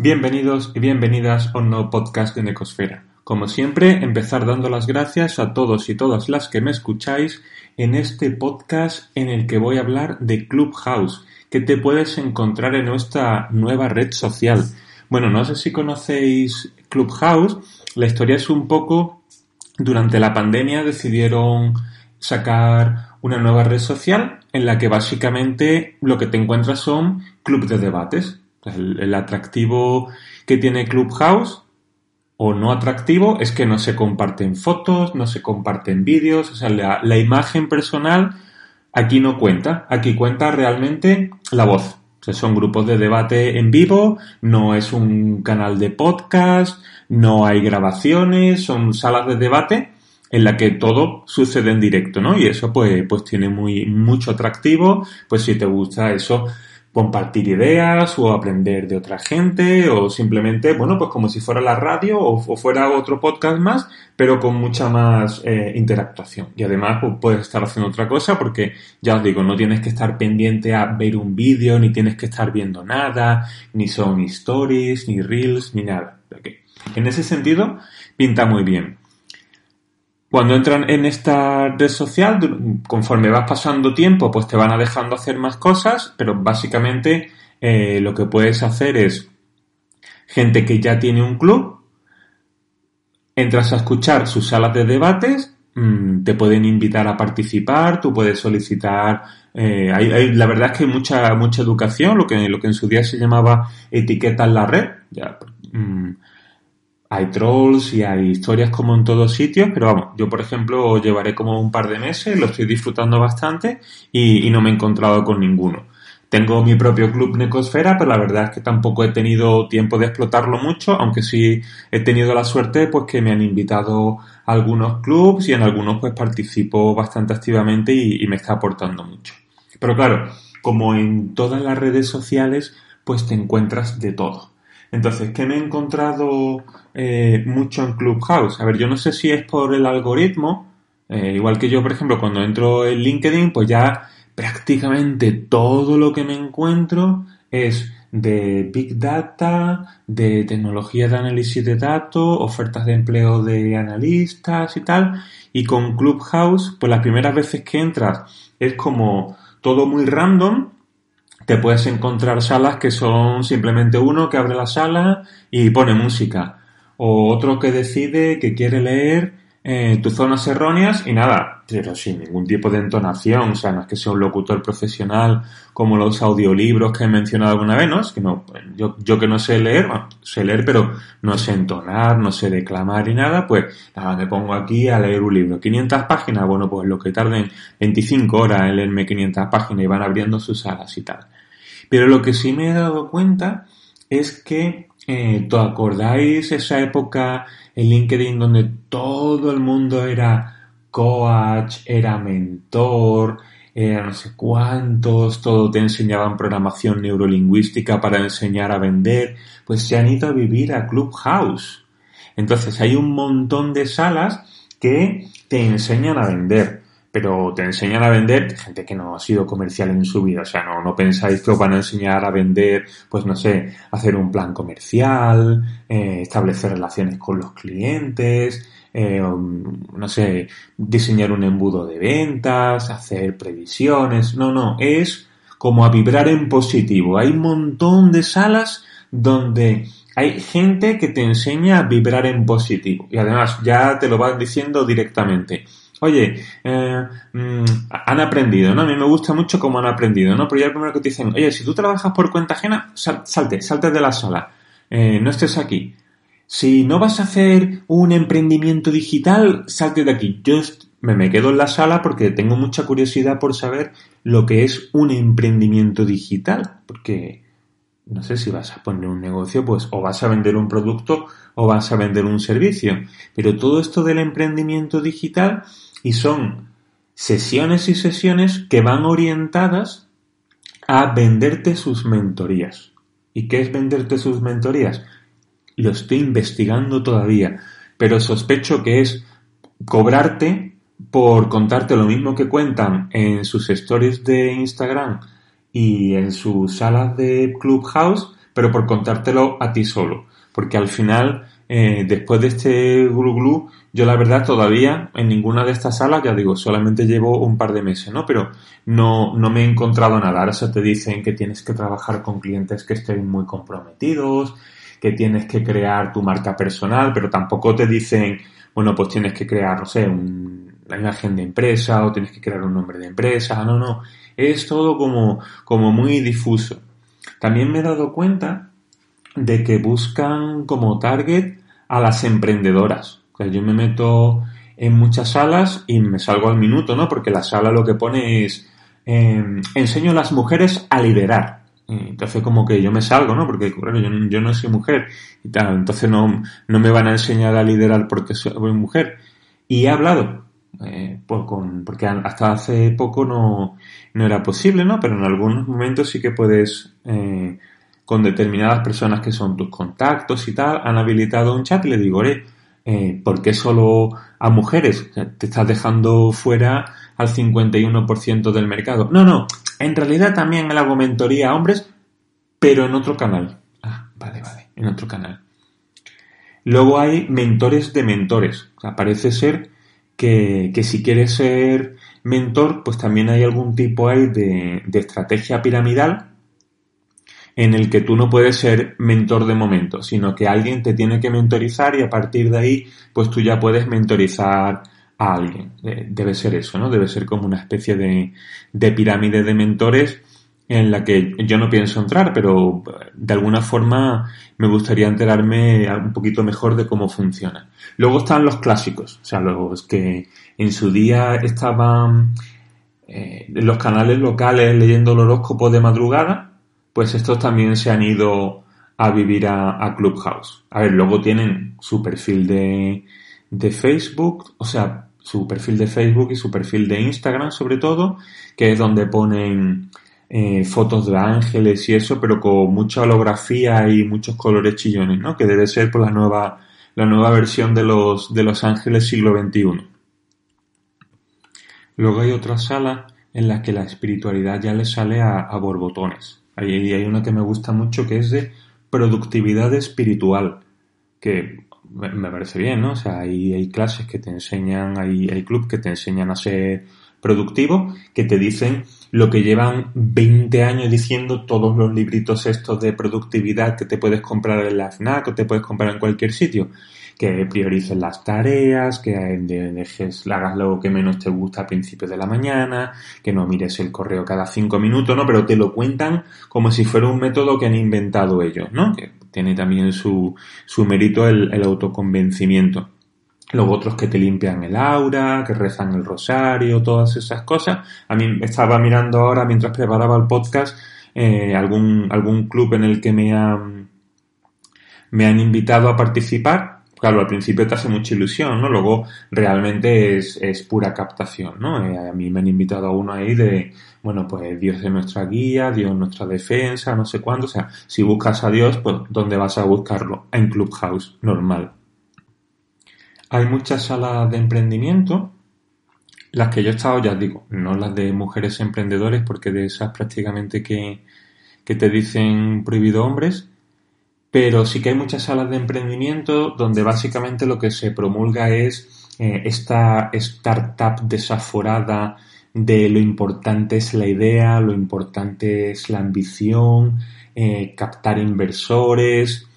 Bienvenidos y bienvenidas a un nuevo podcast de Necosfera. Como siempre, empezar dando las gracias a todos y todas las que me escucháis en este podcast en el que voy a hablar de Clubhouse, que te puedes encontrar en nuestra nueva red social. Bueno, no sé si conocéis Clubhouse, la historia es un poco, durante la pandemia decidieron sacar una nueva red social en la que básicamente lo que te encuentras son clubes de debates el, atractivo que tiene Clubhouse o no atractivo es que no se comparten fotos, no se comparten vídeos, o sea, la, imagen personal aquí no cuenta, aquí cuenta realmente la voz. Son grupos de debate en vivo, no es un canal de podcast, no hay grabaciones, son salas de debate en la que todo sucede en directo, ¿no? Y eso pues, pues tiene muy, mucho atractivo, pues si te gusta eso, compartir ideas o aprender de otra gente o simplemente, bueno, pues como si fuera la radio o, fuera otro podcast más, pero con mucha más eh, interactuación. Y además pues, puedes estar haciendo otra cosa porque, ya os digo, no tienes que estar pendiente a ver un vídeo, ni tienes que estar viendo nada, ni son stories, ni reels, ni nada. En ese sentido, pinta muy bien. Cuando entran en esta red social, conforme vas pasando tiempo, pues te van a dejando hacer más cosas, pero básicamente eh, lo que puedes hacer es gente que ya tiene un club, entras a escuchar sus salas de debates, mm, te pueden invitar a participar, tú puedes solicitar, eh, hay, la verdad es que hay mucha, mucha educación, lo que, lo que en su día se llamaba etiqueta en la red, ya, mm, hay trolls y hay historias como en todos sitios, pero vamos, yo por ejemplo llevaré como un par de meses, lo estoy disfrutando bastante y, no me he encontrado con ninguno. Tengo mi propio club Necosfera, pero la verdad es que tampoco he tenido tiempo de explotarlo mucho, aunque sí he tenido la suerte pues que me han invitado algunos clubs y en algunos pues participo bastante activamente y me está aportando mucho. Pero claro, como en todas las redes sociales, pues te encuentras de todo. Entonces, ¿qué me he encontrado eh, mucho en Clubhouse? A ver, yo no sé si es por el algoritmo, eh, igual que yo, por ejemplo, cuando entro en LinkedIn, pues ya prácticamente todo lo que me encuentro es de Big Data, de tecnología de análisis de datos, ofertas de empleo de analistas y tal. Y con Clubhouse, pues las primeras veces que entras es como todo muy random te puedes encontrar salas que son simplemente uno que abre la sala y pone música. O otro que decide que quiere leer eh, tus zonas erróneas y nada, pero sin ningún tipo de entonación, o sea, no es que sea un locutor profesional como los audiolibros que he mencionado alguna vez, ¿no? Es que no, yo, yo que no sé leer, bueno, sé leer, pero no sé entonar, no sé declamar y nada, pues nada, me pongo aquí a leer un libro. 500 páginas, bueno, pues lo que tarden 25 horas en leerme 500 páginas y van abriendo sus salas y tal. Pero lo que sí me he dado cuenta es que, eh, ¿te acordáis esa época en LinkedIn donde todo el mundo era coach, era mentor, era no sé cuántos, todo te enseñaban programación neurolingüística para enseñar a vender? Pues se han ido a vivir a Clubhouse. Entonces hay un montón de salas que te enseñan a vender pero te enseñan a vender gente que no ha sido comercial en su vida. O sea, no, no pensáis que os van a enseñar a vender, pues no sé, hacer un plan comercial, eh, establecer relaciones con los clientes, eh, no sé, diseñar un embudo de ventas, hacer previsiones. No, no, es como a vibrar en positivo. Hay un montón de salas donde hay gente que te enseña a vibrar en positivo. Y además ya te lo van diciendo directamente Oye, eh, mm, han aprendido, ¿no? A mí me gusta mucho cómo han aprendido, ¿no? Pero ya el primero que te dicen, oye, si tú trabajas por cuenta ajena, salte, salte de la sala, eh, no estés aquí. Si no vas a hacer un emprendimiento digital, salte de aquí. Yo me quedo en la sala porque tengo mucha curiosidad por saber lo que es un emprendimiento digital, porque no sé si vas a poner un negocio, pues o vas a vender un producto o vas a vender un servicio. Pero todo esto del emprendimiento digital y son sesiones y sesiones que van orientadas a venderte sus mentorías. ¿Y qué es venderte sus mentorías? Lo estoy investigando todavía, pero sospecho que es cobrarte por contarte lo mismo que cuentan en sus stories de Instagram y en sus salas de Clubhouse, pero por contártelo a ti solo. Porque al final, eh, después de este glu glu, yo la verdad todavía en ninguna de estas salas, ya digo, solamente llevo un par de meses, ¿no? Pero no, no me he encontrado nada. Ahora se te dicen que tienes que trabajar con clientes que estén muy comprometidos, que tienes que crear tu marca personal, pero tampoco te dicen, bueno, pues tienes que crear, no sé, un, la imagen de empresa o tienes que crear un nombre de empresa. No, no. Es todo como, como muy difuso. También me he dado cuenta de que buscan como target a las emprendedoras. O sea, yo me meto en muchas salas y me salgo al minuto, ¿no? Porque la sala lo que pone es em, enseño a las mujeres a liderar. Entonces como que yo me salgo, ¿no? Porque claro, yo, no soy mujer y tal, entonces no, no me van a enseñar a liderar porque soy mujer. Y he hablado, eh, pues con, porque hasta hace poco no, no era posible, ¿no? Pero en algunos momentos sí que puedes, eh, con determinadas personas que son tus contactos y tal, han habilitado un chat y le digo, eh, ¿por qué solo a mujeres? te estás dejando fuera al 51% del mercado. No, no, en realidad también hago mentoría a hombres, pero en otro canal. Ah, vale, vale, en otro canal. Luego hay mentores de mentores. Parece ser que, que si quieres ser mentor, pues también hay algún tipo ahí de, de estrategia piramidal en el que tú no puedes ser mentor de momento, sino que alguien te tiene que mentorizar y a partir de ahí, pues tú ya puedes mentorizar a alguien. Debe ser eso, ¿no? Debe ser como una especie de, de pirámide de mentores en la que yo no pienso entrar, pero de alguna forma me gustaría enterarme un poquito mejor de cómo funciona. Luego están los clásicos, o sea, los que en su día estaban eh, los canales locales leyendo el horóscopo de madrugada, pues estos también se han ido a vivir a, Clubhouse. A ver, luego tienen su perfil de, Facebook, o sea, su perfil de Facebook y su perfil de Instagram sobre todo, que es donde ponen eh, fotos de ángeles y eso, pero con mucha holografía y muchos colores chillones, ¿no? Que debe ser por la nueva, la nueva versión de los, de los ángeles siglo XXI. Luego hay otra sala en la que la espiritualidad ya le sale a borbotones. Ahí hay una que me gusta mucho que es de productividad espiritual, que me parece bien, ¿no? O sea, hay, hay clases que te enseñan, hay, hay clubs que te enseñan a ser productivo, que te dicen lo que llevan 20 años diciendo todos los libritos estos de productividad que te puedes comprar en la FNAC o te puedes comprar en cualquier sitio. Que priorices las tareas, que dejes, hagas lo que menos te gusta a principios de la mañana, que no mires el correo cada cinco minutos, ¿no? Pero te lo cuentan como si fuera un método que han inventado ellos, ¿no? Que tiene también su, su mérito el, el autoconvencimiento. Luego otros que te limpian el aura, que rezan el rosario, todas esas cosas. A mí estaba mirando ahora mientras preparaba el podcast eh, algún, algún club en el que me han, me han invitado a participar. Claro, al principio te hace mucha ilusión, ¿no? Luego realmente es, es pura captación, ¿no? Eh, a mí me han invitado a uno ahí de, bueno, pues Dios es nuestra guía, Dios es nuestra defensa, no sé cuándo. O sea, si buscas a Dios, pues ¿dónde vas a buscarlo? En Clubhouse, normal. Hay muchas salas de emprendimiento, las que yo he estado, ya digo, no las de mujeres emprendedores, porque de esas prácticamente que, que te dicen prohibido hombres, pero sí que hay muchas salas de emprendimiento donde básicamente lo que se promulga es eh, esta startup desaforada de lo importante es la idea, lo importante es la ambición, eh, captar inversores,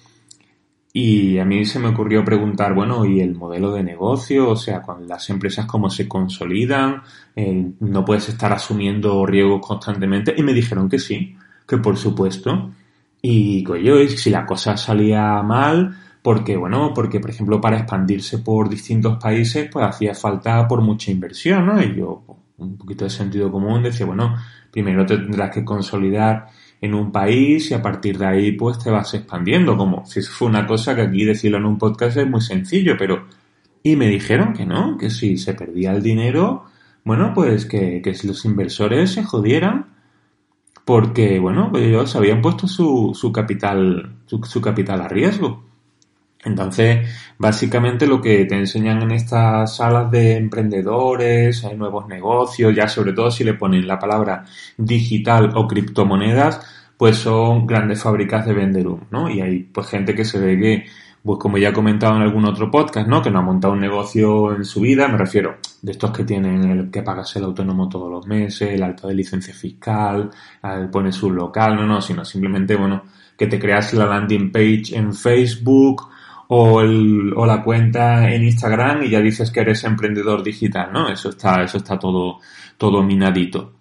y a mí se me ocurrió preguntar, bueno, ¿y el modelo de negocio? O sea, con las empresas cómo se consolidan, eh, no puedes estar asumiendo riesgos constantemente. Y me dijeron que sí, que por supuesto. Y coño, si la cosa salía mal, porque bueno, porque por ejemplo para expandirse por distintos países, pues hacía falta por mucha inversión, ¿no? Y yo, un poquito de sentido común, decía, bueno, primero tendrás que consolidar en un país y a partir de ahí pues te vas expandiendo, como si fue una cosa que aquí decirlo en un podcast es muy sencillo, pero... Y me dijeron que no, que si se perdía el dinero, bueno, pues que, que los inversores se jodieran porque, bueno, ellos habían puesto su, su capital, su, capital a riesgo. Entonces, básicamente lo que te enseñan en estas salas de emprendedores, hay nuevos negocios, ya sobre todo si le ponen la palabra digital o criptomonedas, pues son grandes fábricas de vender humo, ¿no? Y hay pues gente que se ve que, pues como ya he comentado en algún otro podcast, ¿no? Que no ha montado un negocio en su vida, me refiero de estos que tienen el que pagas el autónomo todos los meses, el alta de licencia fiscal, pones su local, no, no, sino simplemente, bueno, que te creas la landing page en Facebook o, la cuenta en Instagram y ya dices que eres emprendedor digital, ¿no? Eso está, eso está todo, todo minadito.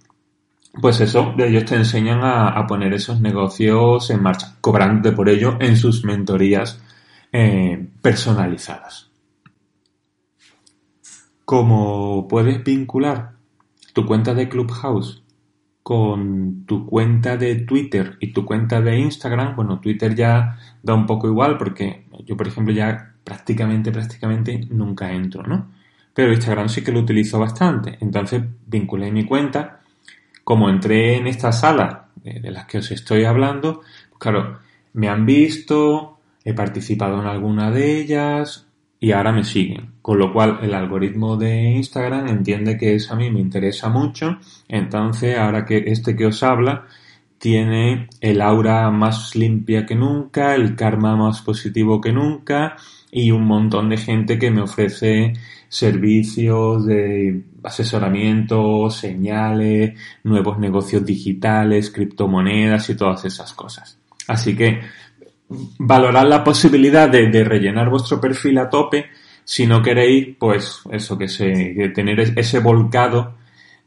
Pues eso, ellos te enseñan a, poner esos negocios en marcha, cobrándote por ello en sus mentorías eh, personalizadas. Como puedes vincular tu cuenta de Clubhouse con tu cuenta de Twitter y tu cuenta de Instagram, bueno, Twitter ya da un poco igual porque yo, por ejemplo, ya prácticamente, prácticamente nunca entro, ¿no? Pero Instagram sí que lo utilizo bastante. Entonces vinculé mi cuenta como entré en esta sala de las que os estoy hablando, pues claro, me han visto, he participado en alguna de ellas y ahora me siguen. Con lo cual el algoritmo de Instagram entiende que eso a mí me interesa mucho. Entonces ahora que este que os habla tiene el aura más limpia que nunca, el karma más positivo que nunca y un montón de gente que me ofrece servicios de asesoramiento, señales, nuevos negocios digitales, criptomonedas y todas esas cosas. Así que valorad la posibilidad de, rellenar vuestro perfil a tope si no queréis, pues eso, que, se, tener ese volcado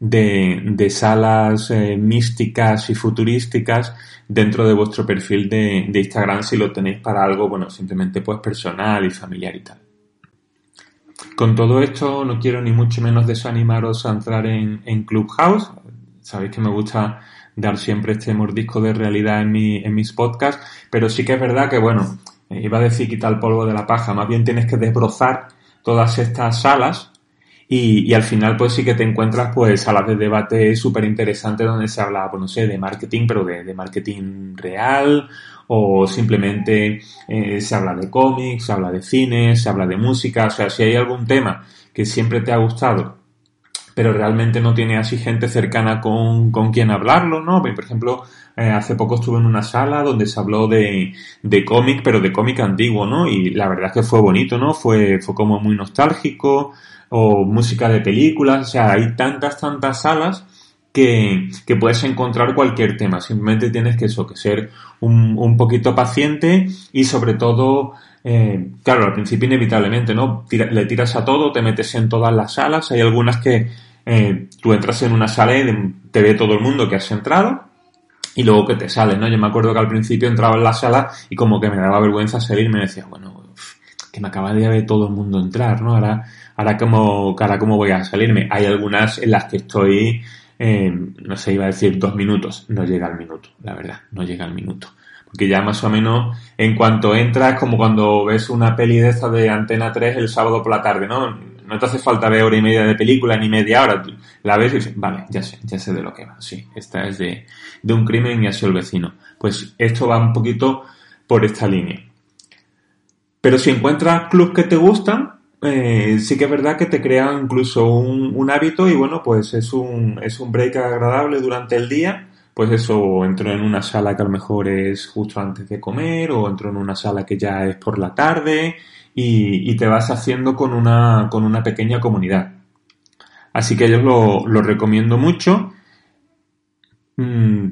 de, salas eh, místicas y futurísticas dentro de vuestro perfil de, de Instagram si lo tenéis para algo, bueno, simplemente pues personal y familiar y tal. Con todo esto no quiero ni mucho menos desanimaros a entrar en, Clubhouse. Sabéis que me gusta dar siempre este mordisco de realidad en, mi, en mis podcasts, pero sí que es verdad que, bueno, iba a decir quitar el polvo de la paja, más bien tienes que desbrozar todas estas salas y, al final pues sí que te encuentras pues salas de debate súper interesantes donde se habla, pues no sé, de marketing, pero de, de marketing real o simplemente eh, se habla de cómics, se habla de cine, se habla de música, o sea, si hay algún tema que siempre te ha gustado, pero realmente no tiene así gente cercana con, con quien hablarlo, ¿no? Por ejemplo, eh, hace poco estuve en una sala donde se habló de, de cómic, pero de cómic antiguo, ¿no? Y la verdad es que fue bonito, ¿no? Fue, fue como muy nostálgico, o música de películas, o sea, hay tantas, tantas salas que, que, puedes encontrar cualquier tema. Simplemente tienes que eso, que ser un, un poquito paciente y sobre todo, eh, claro, al principio inevitablemente, ¿no? le tiras a todo, te metes en todas las salas. Hay algunas que eh, tú entras en una sala y te ve todo el mundo que has entrado y luego que te sales, ¿no? Yo me acuerdo que al principio entraba en la sala y como que me daba vergüenza salir, me decía, bueno, que me acaba de ver todo el mundo entrar, ¿no? Ahora, ahora cómo, ahora cómo voy a salirme. Hay algunas en las que estoy no sé, iba a decir dos minutos, no llega al minuto, la verdad, no llega al minuto. Porque ya más o menos en cuanto entras, como cuando ves una peli de esta de Antena 3 el sábado por la tarde, ¿no? No te hace falta ver hora y media de película ni media hora. La ves y dices, vale, ya sé, ya sé de lo que va. Sí, esta es de, de un crimen y así el vecino. Pues esto va un poquito por esta línea. Pero si encuentras clubs que te gustan, eh, sí que es verdad que te crea incluso un, hábito y bueno, pues es un, es un break agradable durante el día. Pues eso, entro en una sala que a lo mejor es justo antes de comer o entro en una sala que ya es por la tarde y, te vas haciendo con una, con una pequeña comunidad. Así que yo lo, lo recomiendo mucho. Mm,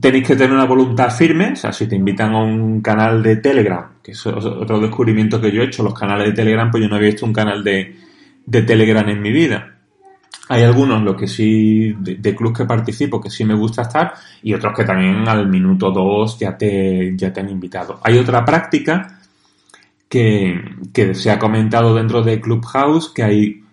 tenéis que tener una voluntad firme, o sea, si te invitan a un canal de Telegram, que es otro descubrimiento que yo he hecho, los canales de Telegram, pues yo no había visto un canal de, de Telegram en mi vida. Hay algunos, los que sí, de, de que participo, que sí me gusta estar, y otros que también al minuto dos ya te, ya te han invitado. Hay otra práctica que, que se ha comentado dentro de Clubhouse, que hay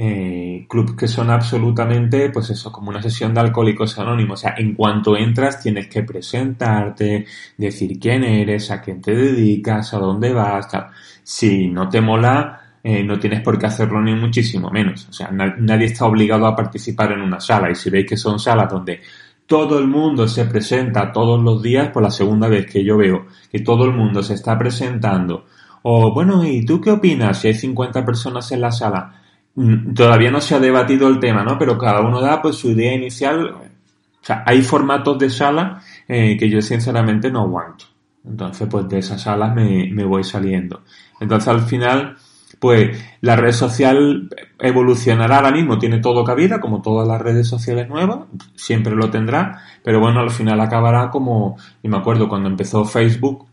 eh, que son absolutamente, pues eso, como una sesión de alcohólicos anónimos. O sea, en cuanto entras tienes que presentarte, decir quién eres, a quién te dedicas, a dónde vas, tal. Si no te mola, eh, no tienes por qué hacerlo ni muchísimo menos. O sea, nadie está obligado a participar en una sala. Y si veis que son salas donde todo el mundo se presenta todos los días, por la segunda vez que yo veo que todo el mundo se está presentando, o bueno, ¿y tú qué opinas si hay 50 personas en la sala? Mm, todavía no se ha debatido el tema, ¿no? Pero cada uno da pues su idea inicial. O sea, hay formatos de sala eh, que yo sinceramente no aguanto. Entonces, pues de esas salas me, me voy saliendo. Entonces, al final, pues la red social evolucionará ahora mismo, tiene todo cabida, como todas las redes sociales nuevas, siempre lo tendrá, pero bueno, al final acabará como, y me acuerdo cuando empezó Facebook,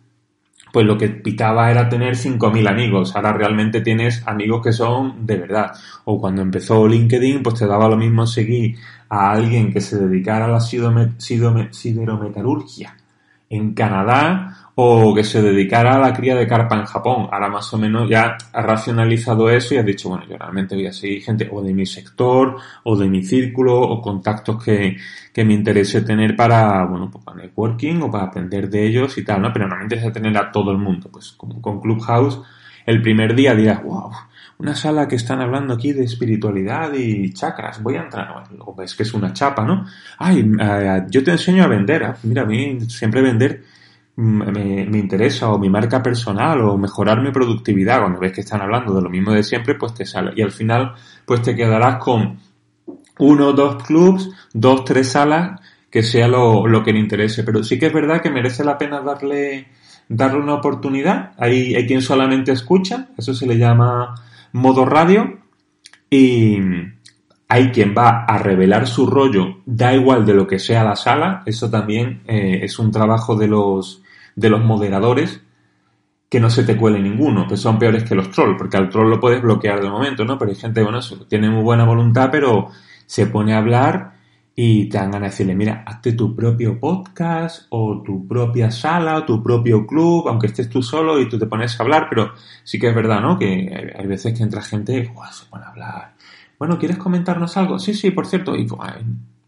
pues lo que pitaba era tener 5.000 amigos, ahora realmente tienes amigos que son de verdad. O cuando empezó LinkedIn, pues te daba lo mismo seguir a alguien que se dedicara a la siderometalurgia en Canadá o que se dedicara a la cría de carpa en Japón. Ahora más o menos ya ha racionalizado eso y ha dicho, bueno, yo realmente voy a seguir gente o de mi sector o de mi círculo o contactos que, que me interese tener para, bueno, pues para networking o para aprender de ellos y tal, ¿no? Pero no me interesa tener a todo el mundo. Pues como con Clubhouse, el primer día dirás, wow, una sala que están hablando aquí de espiritualidad y chakras, voy a entrar, o ves que es una chapa, ¿no? Ay, eh, yo te enseño a vender, ah, mira, a mí siempre vender me, me, interesa o mi marca personal o mejorar mi productividad, cuando ves que están hablando de lo mismo de siempre, pues te sale. Y al final, pues te quedarás con uno dos clubs, dos, tres salas, que sea lo, lo que le interese. Pero sí que es verdad que merece la pena darle, darle una oportunidad. Hay, hay quien solamente escucha, eso se le llama modo radio, y hay quien va a revelar su rollo, da igual de lo que sea la sala, eso también eh, es un trabajo de los, de los moderadores, que no se te cuele ninguno, que son peores que los trolls, porque al troll lo puedes bloquear de momento, ¿no? Pero hay gente, bueno, tiene muy buena voluntad, pero se pone a hablar y te dan ganas de decirle, mira, hazte tu propio podcast o tu propia sala o tu propio club, aunque estés tú solo y tú te pones a hablar, pero sí que es verdad, ¿no? Que hay veces que entra gente y se pone a hablar. Bueno, ¿quieres comentarnos algo? Sí, sí, por cierto, y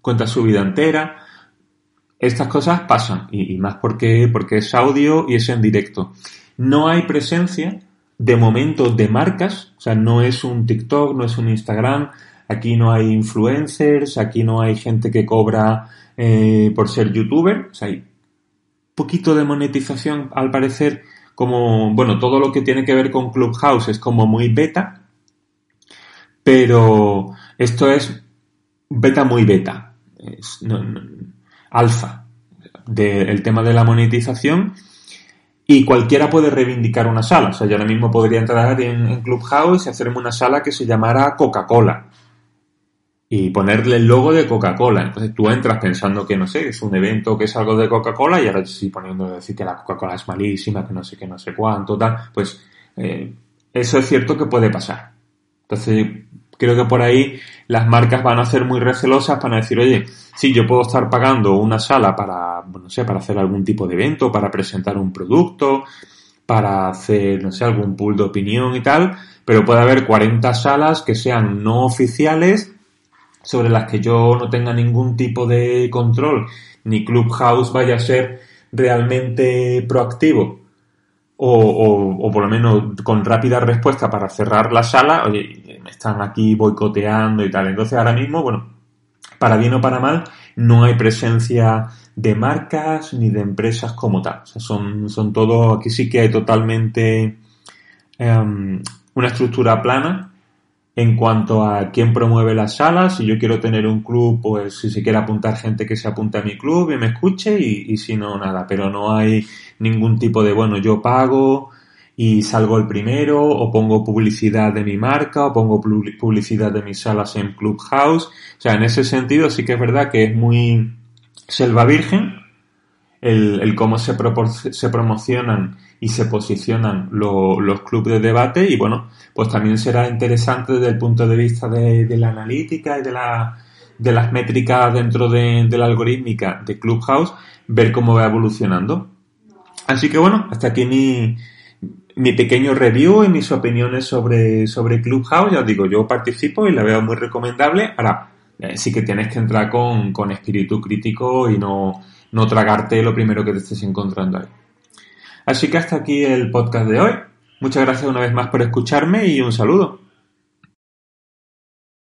cuenta su vida entera estas cosas pasan, y, más porque, porque es audio y es en directo. No hay presencia de momento de marcas, o sea, no es un TikTok, no es un Instagram, aquí no hay influencers, aquí no hay gente que cobra eh, por ser youtuber, o sea, hay poquito de monetización al parecer, como, bueno, todo lo que tiene que ver con Clubhouse es como muy beta, pero esto es beta muy beta. Alfa del tema de la monetización y cualquiera puede reivindicar una sala. O sea, yo ahora mismo podría entrar en, Clubhouse y hacerme una sala que se llamara Coca-Cola y ponerle el logo de Coca-Cola. Entonces tú entras pensando que, no sé, es un evento que es algo de Coca-Cola y ahora sí poniendo decir que la Coca-Cola es malísima, que no sé qué, no sé cuánto, tal. Pues eh, eso es cierto que puede pasar. Entonces creo que por ahí las marcas van a ser muy recelosas para decir, oye, sí, yo puedo estar pagando una sala para, no sé, para hacer algún tipo de evento, para presentar un producto, para hacer, no sé, algún pool de opinión y tal, pero puede haber 40 salas que sean no oficiales sobre las que yo no tenga ningún tipo de control, ni Clubhouse vaya a ser realmente proactivo o, o, o, por lo menos con rápida respuesta para cerrar la sala, oye, me están aquí boicoteando y tal. Entonces ahora mismo, bueno, para bien o para mal, no hay presencia de marcas ni de empresas como tal. O sea, son, son todo, aquí sí que hay totalmente um, una estructura plana en cuanto a quién promueve las salas. Si yo quiero tener un club, pues si se quiere apuntar gente que se apunte a mi club y me escuche y, y si no, nada. Pero no hay ningún tipo de, bueno, yo pago y salgo el primero o pongo publicidad de mi marca o pongo publicidad de mis salas en Clubhouse. O sea, en ese sentido sí que es verdad que es muy selva virgen el, el cómo se, se promocionan y se posicionan los clubes de debate y bueno, pues también será interesante desde el punto de vista de, de la analítica y de, la, de las métricas dentro de, de, la algorítmica de Clubhouse ver cómo va evolucionando. Así que bueno, hasta aquí mi, mi pequeño review y mis opiniones sobre, sobre Clubhouse. Ya os digo, yo participo y la veo muy recomendable. Ahora, eh, sí que tienes que entrar con, con espíritu crítico y no, no tragarte lo primero que te estés encontrando ahí. Así que hasta aquí el podcast de hoy. Muchas gracias una vez más por escucharme y un saludo.